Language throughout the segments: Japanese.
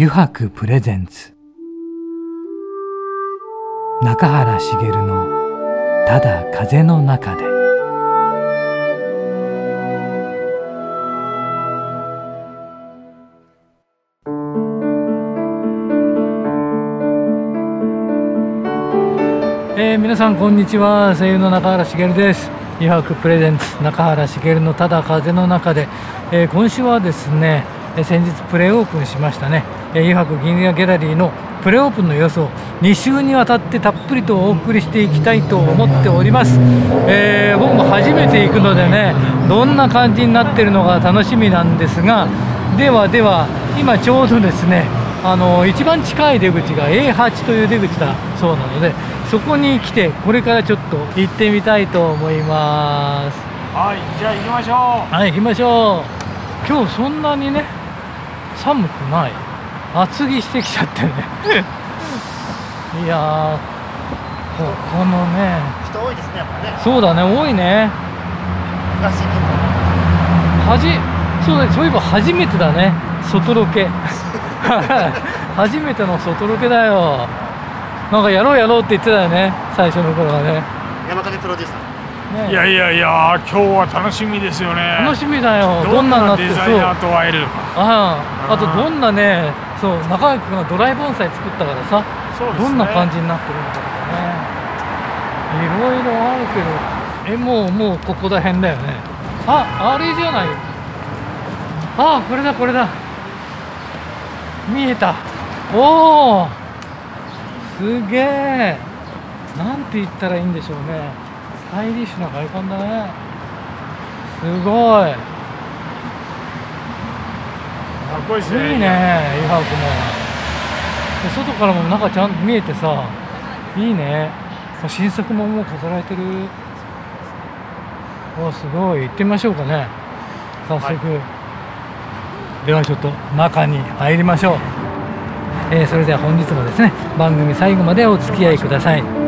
油白プレゼンツ。中原茂の「ただ風の中で」えー、皆さんこんにちは。声優の中原茂です。油白プレゼンツ。中原茂のただ風の中で、えー、今週はですね先日プレーオープンしましたね。油白銀河ギャラリーのプレーオープンの様子を2週にわたってたっぷりとお送りしていきたいと思っております、えー、僕も初めて行くのでねどんな感じになってるのか楽しみなんですがではでは今ちょうどですねあの一番近い出口が A8 という出口だそうなのでそこに来てこれからちょっと行ってみたいと思います。はいじゃあ行きましょう。はい行きましょう。今日そんなにね寒くない厚着してきちゃってね。いやここのね。人多いですねやっぱね。そうだね多いね。はじそうだそういえば初めてだね外ロケ。初めての外ロケだよ。なんかやろうやろうって言ってたよね最初の頃はね。山影プロデューサー、ね、いやいやいや今日は楽しみですよね。楽しみだよ。どんななデザイナーと会えるのか。ああとどんなねそう中垣君がドライ盆栽作ったからさ、ね、どんな感じになってるのかとかね。いろいろあるけどえもうもうここら辺だよね。ああれじゃないあこれだこれだ。見えた。おおすげえなんて言ったらいいんでしょうね。スタイリッシュな外観だね。すごいこいいですね。いいね。イハークも。外からも中ちゃんと見えてさ。いいね。新作ももう飾られてる。おすごい。行ってみましょうかね。早速、はい、ではちょっと中に入りましょう。えー、それでは本日もですね番組最後までお付き合いください。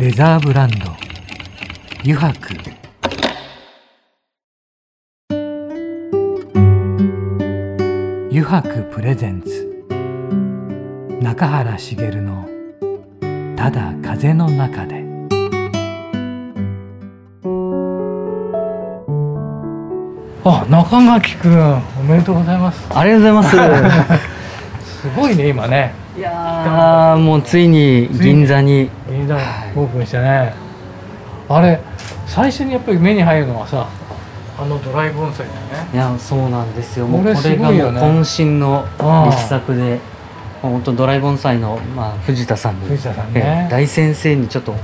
レザーブランド。油白油白プレゼンツ。中原茂の「ただ風の中で」あ中垣君おめでとうございます。ありがとうございます。すごいね今ね。いやもうついに銀座に銀座オープンしてね、あれ最初にやっぱり目に入るのはさあのドライ盆栽だよね。いやそうなんですよ。もうこれがもう渾身の力作で本当ドライボンサイの、まあ、藤田さんに藤田さん、ね、大先生にちょっと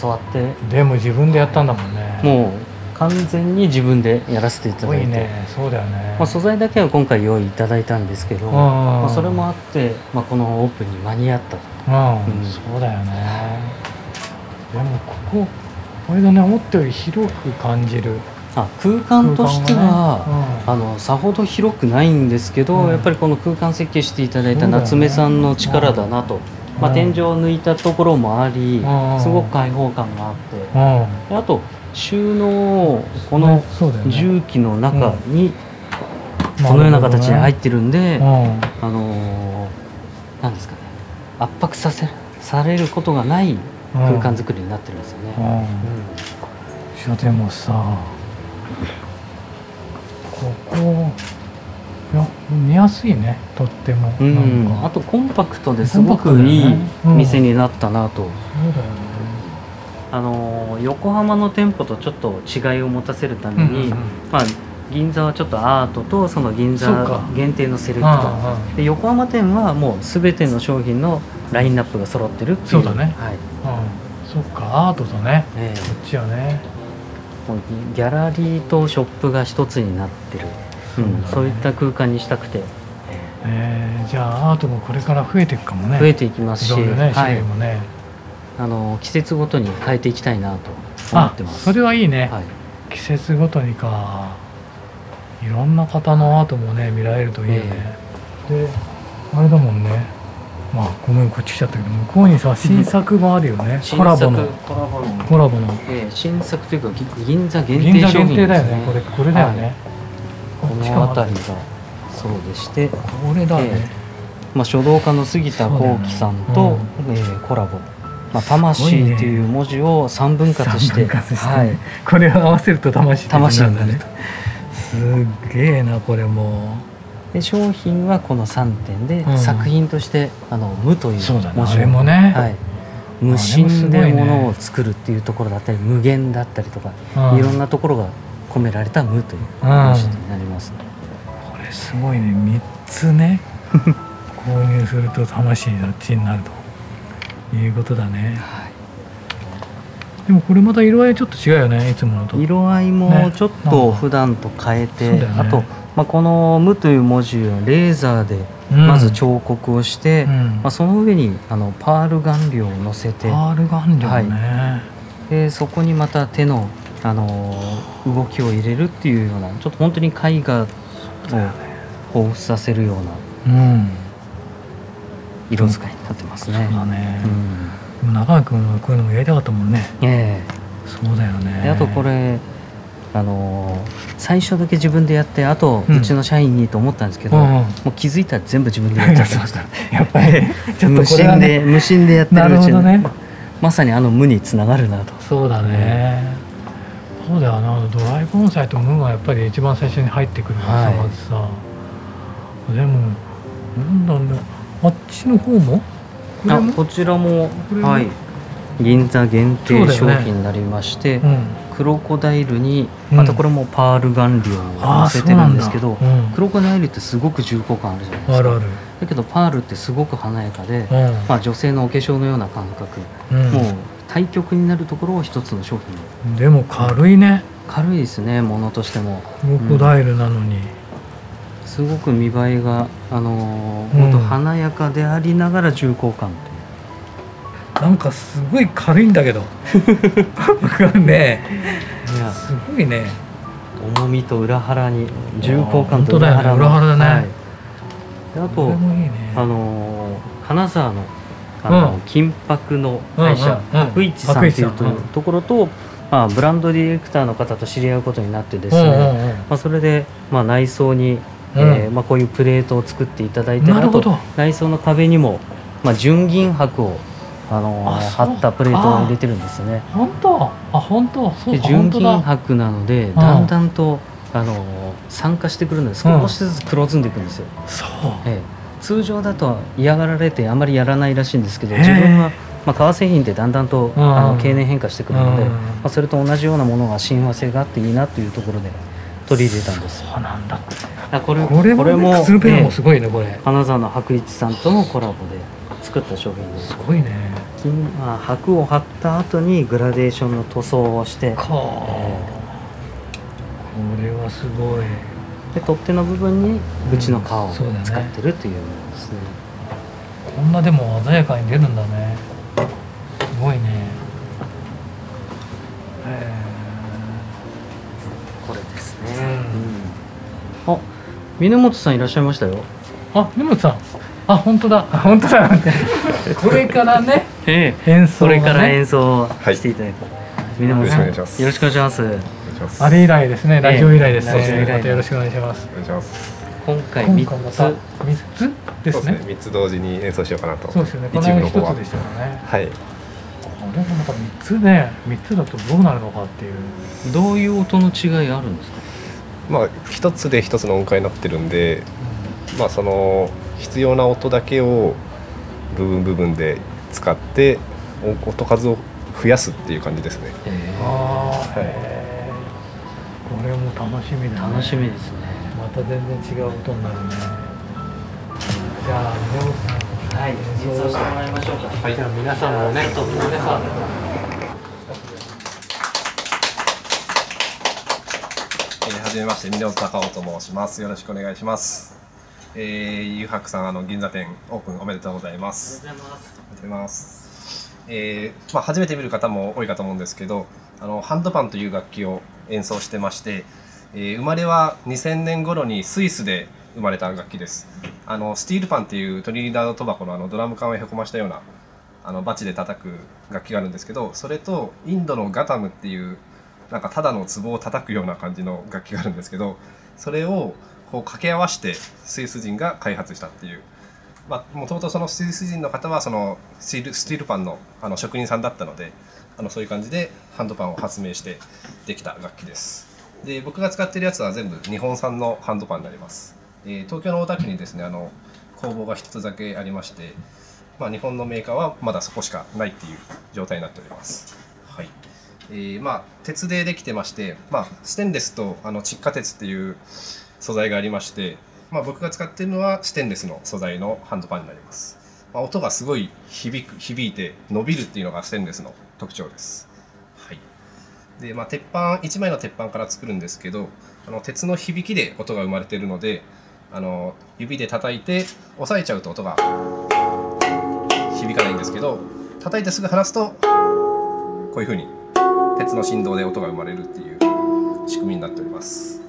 教わって。でも自分でやったんだもんね。もう完全に自分でやらせていただいて、ね、そうだよね、まあ、素材だけは今回用意いただいたんですけど、まあ、それもあって、まあ、このオープンに間に合ったうん、うん、そうだよね。でもこここれだね思ったより広く感じる。あ空間としては、ね。うん、あのさほど広くないんですけど、うん、やっぱりこの空間設計していただいた夏目さんの力だなと、ね、まあ、天井を抜いたところもあり、すごく開放感があって、あと収納この重機の中にこのような形に入ってるんで、あのなんですかね圧迫させされることがない空間作りになってるんですよね。うん、でもさここいや見やすいねとっても、うん、あとコンパクトですごくいい店になったなと、そうだよね。あの横浜の店舗とちょっと違いを持たせるために、うんうんうん、まあ、銀座はちょっとアートとその銀座限定のセレクトあで横浜店はもう全ての商品のラインナップが揃ってるっていう。そうだね。はい。あうん。そっかアートとね。えこっちはね。ギャラリーとショップが一つになってる。うんそうだね。そういった空間にしたくて。えーじゃあアートもこれから増えていくかもね。増えていきますし、いろいろね種はい。類もね、あの季節ごとに変えていきたいなと思あってます。それはいいね、はい。季節ごとにかいろんな方のアートもね見られるといいよね、であれだもんね。まあごめんこっち来ちゃったけど向こうにさ新作もあるよね。新コラボの。作コラボの。コラボの。ええ新作というかぎ銀座限銀座定商品限定だよねこれこれだよね、はい。この辺りがそうでして、これだね、えまあ、書道家の杉田幸喜さんと、えーコラボ「まあ、魂」っていう文字を三分割して。ね。はい、これを合わせると魂魂になるねすっげえなこれも。で商品はこの3点で、うん。作品として「あの無」というそうだね文字もね。はい、無心で物を作るっていうところだったり無限だったりとか、うん。いろんなところが込められた「無」という文字になります、これすごいね。3つね。購入すると魂どっちになるということだね。はいでもこれまた色合いちょっと違うよねいつものと。色合いもちょっと普段と変えて、そうだよね。あと、まあ、この「無」という文字をレーザーでうん。まず彫刻をして、うん。まあ、その上にあのパール顔料を乗せて。パール顔料ね、でそこにまた手の、あのー動きを入れるっていうようなちょっと本当に絵画を彷彿させるようなうん。色使いになってますね。そうだね。う、んでも中川君はこういうのもやりたかったもんね。えそうだよえね。であとこれあのー最初だけ自分でやってあとうん。うちの社員にと思ったんですけど、うんうん。もう気づいたら全部自分でやっちゃってました やっぱり ちょっと無心でね無心でやってなるうちに、ね。まさにあの無につながるなと。そうだね、そうだよな。ドライ盆栽とムーンはやっぱり一番最初に入ってくるはい。まずさ。でもなんだろうね。あっちの方もあこちらもはい。銀座限定商品になりまして、うん。クロコダイルにうん。またこれもパール顔料をああ乗せてるんですけど、そうなんだ。クロコダイルってすごく重厚感あるじゃないですか。だけどパールってすごく華やかで、うん、まあ、女性のお化粧のような感覚、うん。もう対極になるところを一つの商品。でも軽いね。軽いですねものとしても。クロコダイルなのに、すごく見栄えがあのーうん。本当華やかでありながら重厚感という。なんかすごい軽いんだけど。ねいや。すごいね。重みと裏腹に重厚感と裏腹の。裏腹だね。はい。であことね。あのー金沢のあの、うん。金箔の会社、うんうん。さんっていうところと、まあ、ブランドディレクターの方と知り合うことになってですね、まあ、それで、まあ、内装に、うん。えーまあ、こういうプレートを作っていただいてなるほど。あと内装の壁にも、まあ、純銀箔を、あの貼ったプレートを入れてるんですよね。本当。あ本当。そう純銀箔なのでだ。んだんと、あのー酸化してくるので少しずつ黒ずんでいくんですよ。そう。ええ。通常だと嫌がられてあまりやらないらしいんですけど自分は、まあ、革製品ってだんだんと、うん。あの経年変化してくるので、うん。まあ、それと同じようなものが親和性があっていいなというところで取り入れたんです。そうなんだあこれこれもねクスルペラもすごいねこれ。ええ。金沢の白一さんとのコラボで作った商品です。すごいね。金、まあ、白を貼った後にグラデーションの塗装をして。かこれはすごい。で取っ手の部分に縁の皮を使ってるというものですね。こんなでも鮮やかに出るんだね。すごいねへこれですえね、うん、あ峰本さんいらっしゃいましたよ。あ根本さん。あ本当だ。あ本当だ。これからねえ演奏がね。それから演奏していただいて、峰本さんよろしくお願いします。よろしくお願いします。お願いします。あれ以来ですねラジオ以来ですね、ラジオ以来またよろしくお願いします。お願いします今回今三3つ三つですね。三つ同時に演奏しようかなと。そうですよね。こ一の間一部の方はつでしたよね。はい。これもなんか三つね。三つだとどうなるのかっていう。どういう音の違いあるんですか？まあ一つで一つの音階になってるんでまあその必要な音だけを部分部分で使ってお音数を増やすっていう感じですね。ああ、はい。へこれも楽しみだね。楽しみですね。また全然違う音になるね。じゃあはい。演奏してもらいましょうか。じゃあ皆さんもね。ちょっと皆さんえー、はじめまして峰本隆夫と申します。よろしくお願いします。えー、ゆうはくさんあの銀座店オープンおめでとうございます。ありがとうございます。ありがとうございます。えーまあ、初めて見る方も多いかと思うんですけどあのハンドパンという楽器を演奏してまして、えー生まれは2000年頃にスイスで生まれた楽器です。あのスティールパンっていうトリニダード・トバコのあのドラム缶をへこましたようなあのバチで叩く楽器があるんですけどそれとインドのガタムっていうなんかただの壺を叩くような感じの楽器があるんですけどそれをこう掛け合わせてスイス人が開発したっていう。まあ、もともとそのスイス人の方はそのスティールスティールパンのあの職人さんだったのであのそういう感じでハンドパンを発明してできた楽器です。で僕が使ってるやつは全部日本産のハンドパンになります、えー東京の大田区にですねあの工房が一つだけありまして、まあ、日本のメーカーはまだそこしかないっていう状態になっております。はい。えーまあ、鉄でできてまして、まあ、ステンレスとあの窒化鉄っていう素材がありまして、まあ、僕が使ってるのはステンレスの素材のハンドパンになります、まあ、音がすごい響く響いて伸びるっていうのがステンレスの特徴です。はい。でまあ、鉄板1枚の鉄板から作るんですけどあの鉄の響きで音が生まれてるのであの指で叩いて押さえちゃうと音が響かないんですけど叩いてすぐ離すとこういうふうに別の振動で音が生まれるっていう仕組みになっております。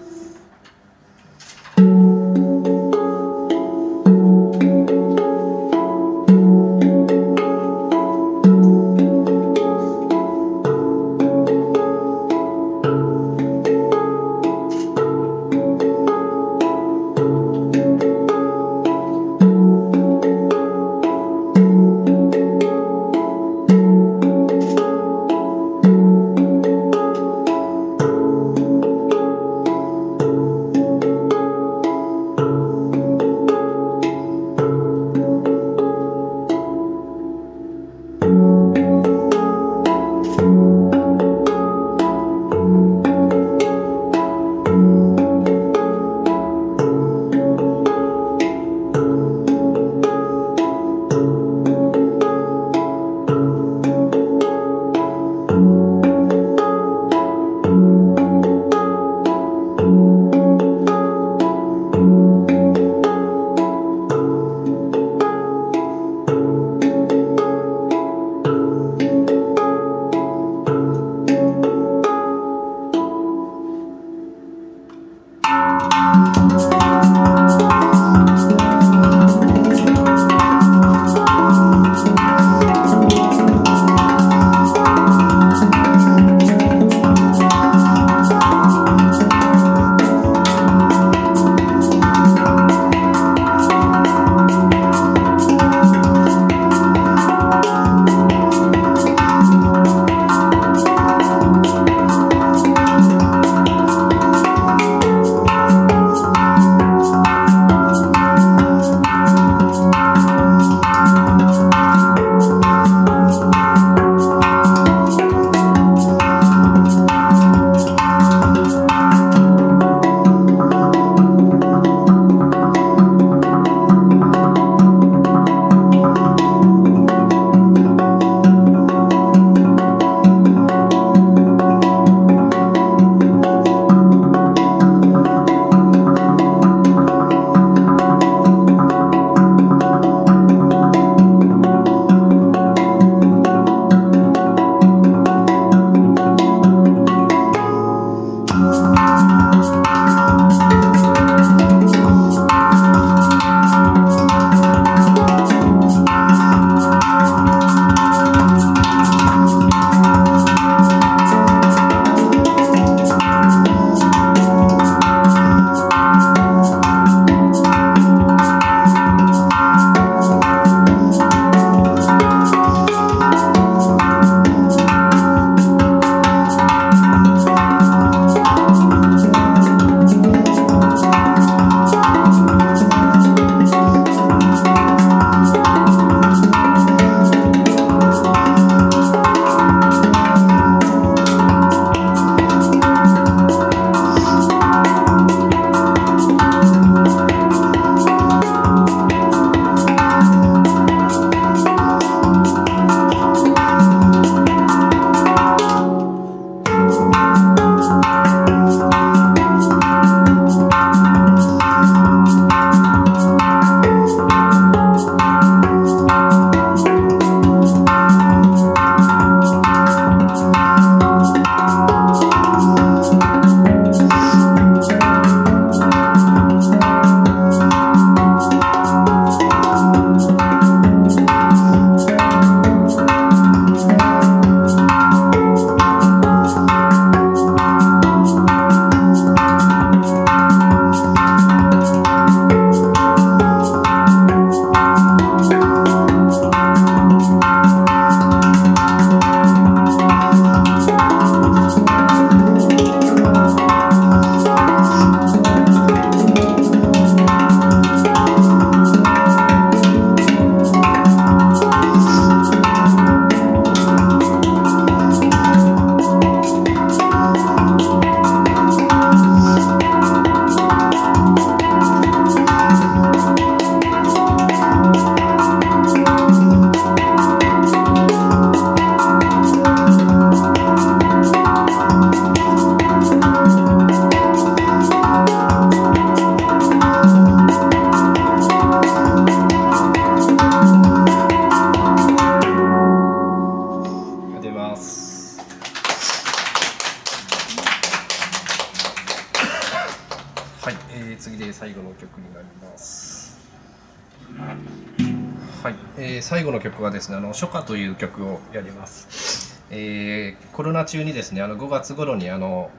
はですね、あの初夏という曲をやります。えーコロナ中にですね、あの5月頃にあの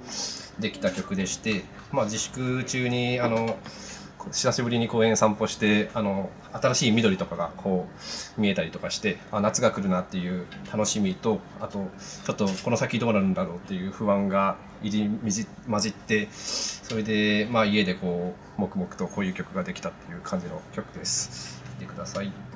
できた曲でして、まあ自粛中にあの久しぶりに公園散歩してあの新しい緑とかがこう見えたりとかしてあ夏が来るなっていう楽しみとあとちょっとこの先どうなるんだろうっていう不安が入り混じってそれでまあ家でこう黙々とこういう曲ができたっていう感じの曲です。聴いてください。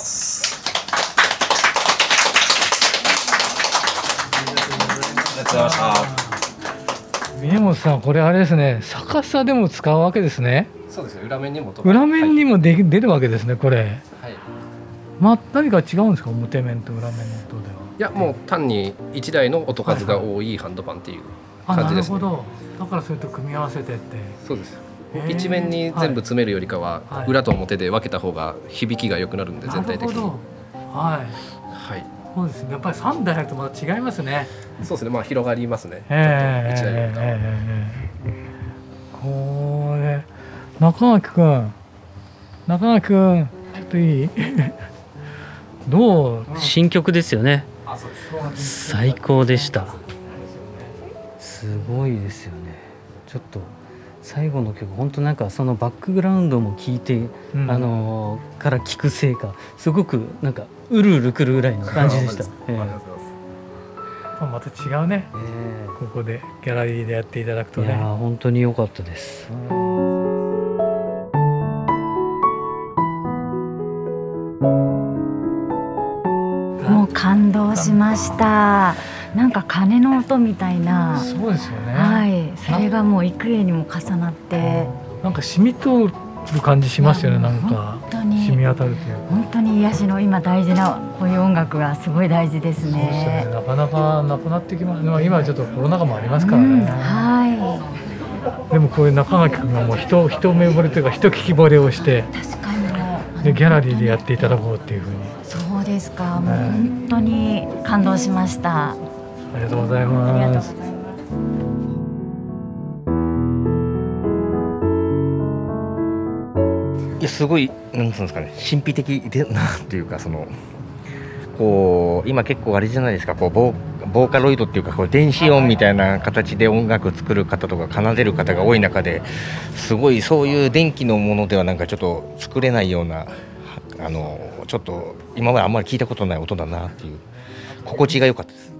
ます。ありがとうございました。峰本さんこれあれですね逆さでも使うわけですねそうですね。裏面にも裏面にも。もでき出るわけですねこれはい。はいま何か違うんですか？表面と裏面の音ではいやもう単に一台の音数が多いハンドパンっていうあ感じですね。なるほどだからそれと組み合わせてってそうです。一面に全部詰めるよりかは、はい。裏と表で分けた方が響きが良くなるんで全体的に。はい。はい。そうですね。やっぱり3台あるとまた違いますね。そうですね。まあ広がりますね。えちょっと一台よりかこれ中垣くん中垣くんちょっといい？どう？新曲ですよね。あ、そうです。最高でした。すごいですよね。ちょっと最後の曲本当なんかそのバックグラウンドも聞いて、うんあのーから聞くせいかすごくなんかうるうるくるぐらいの感じでした、えありがとうございまた違うねえここでギャラリーでやっていただくとえいやねー本当に良かったですもう感動しました。なんか鐘の音みたいな。そうですよね、はい、それがもう幾重にも重なって、なんか染み通る感じしますよねなんか。本当染みに当たるというか。本当に癒しの今大事なこういう音楽がすごい大事ですそうですよね。ね。なかなかなくなってきます、まあ、今はちょっとコロナ禍もありますからうん、ね、はでもこういう中垣君がもう人一目惚れというか一聞き惚れをしてい、確かに。でギャラリーでやっていただこうっていうふうに。そうですか。もう本当に感動しました。ありがとうございますい。やすごいなんつうんですかね神秘的でなっていうかそのこう今結構あれじゃないですかこうボーボーカロイドっていうかこう電子音みたいな形で音楽作る方とか奏でる方が多い中ですごいそういう電気のものではなんかちょっと作れないようなあのちょっと今まであんまり聞いたことない音だなっていう心地が良かったです。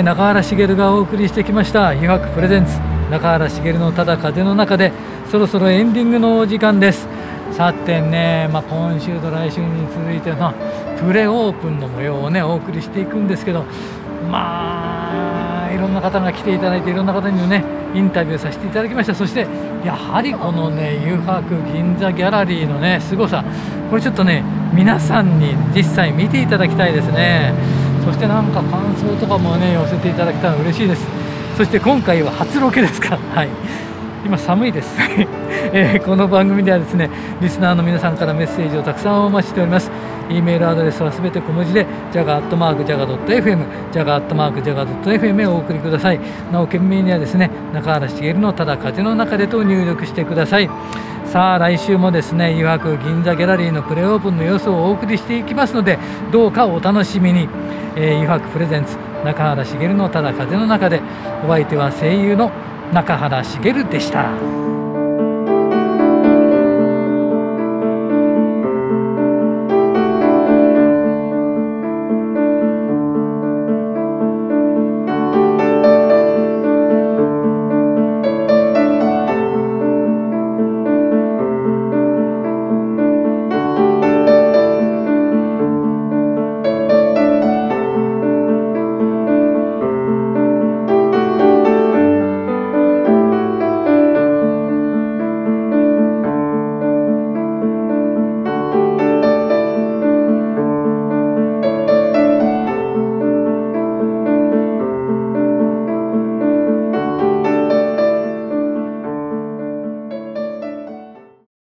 えー中原茂がお送りしてきました「油白プレゼンツ中原茂のただ風の中で」そろそろエンディングのお時間です。さてね、まあ、今週と来週に続いてのプレオープンの模様をねお送りしていくんですけどまあいろんな方が来ていただいていろんな方にもねインタビューさせていただきました。そしてやはりこのね油白銀座ギャラリーのね凄さこれちょっとね皆さんに実際見ていただきたいですね。そしてなんか感想とかもね寄せていただけたら嬉しいです。そして今回は初ロケですか はい。今寒いです、えーこの番組ではですねリスナーの皆さんからメッセージをたくさんお待ちしております。e メールアドレスはすべて小文字で jaga.jaga.fm jaga.jaga.fm へお送りください。なお件名にはですね中原茂のただ風の中でと入力してください。さあ来週もですね油白銀座ギャラリーのプレオープンの様子をお送りしていきますのでどうかお楽しみに、えー、油白プレゼンツ中原茂のただ風の中でお相手は声優の中原茂でした。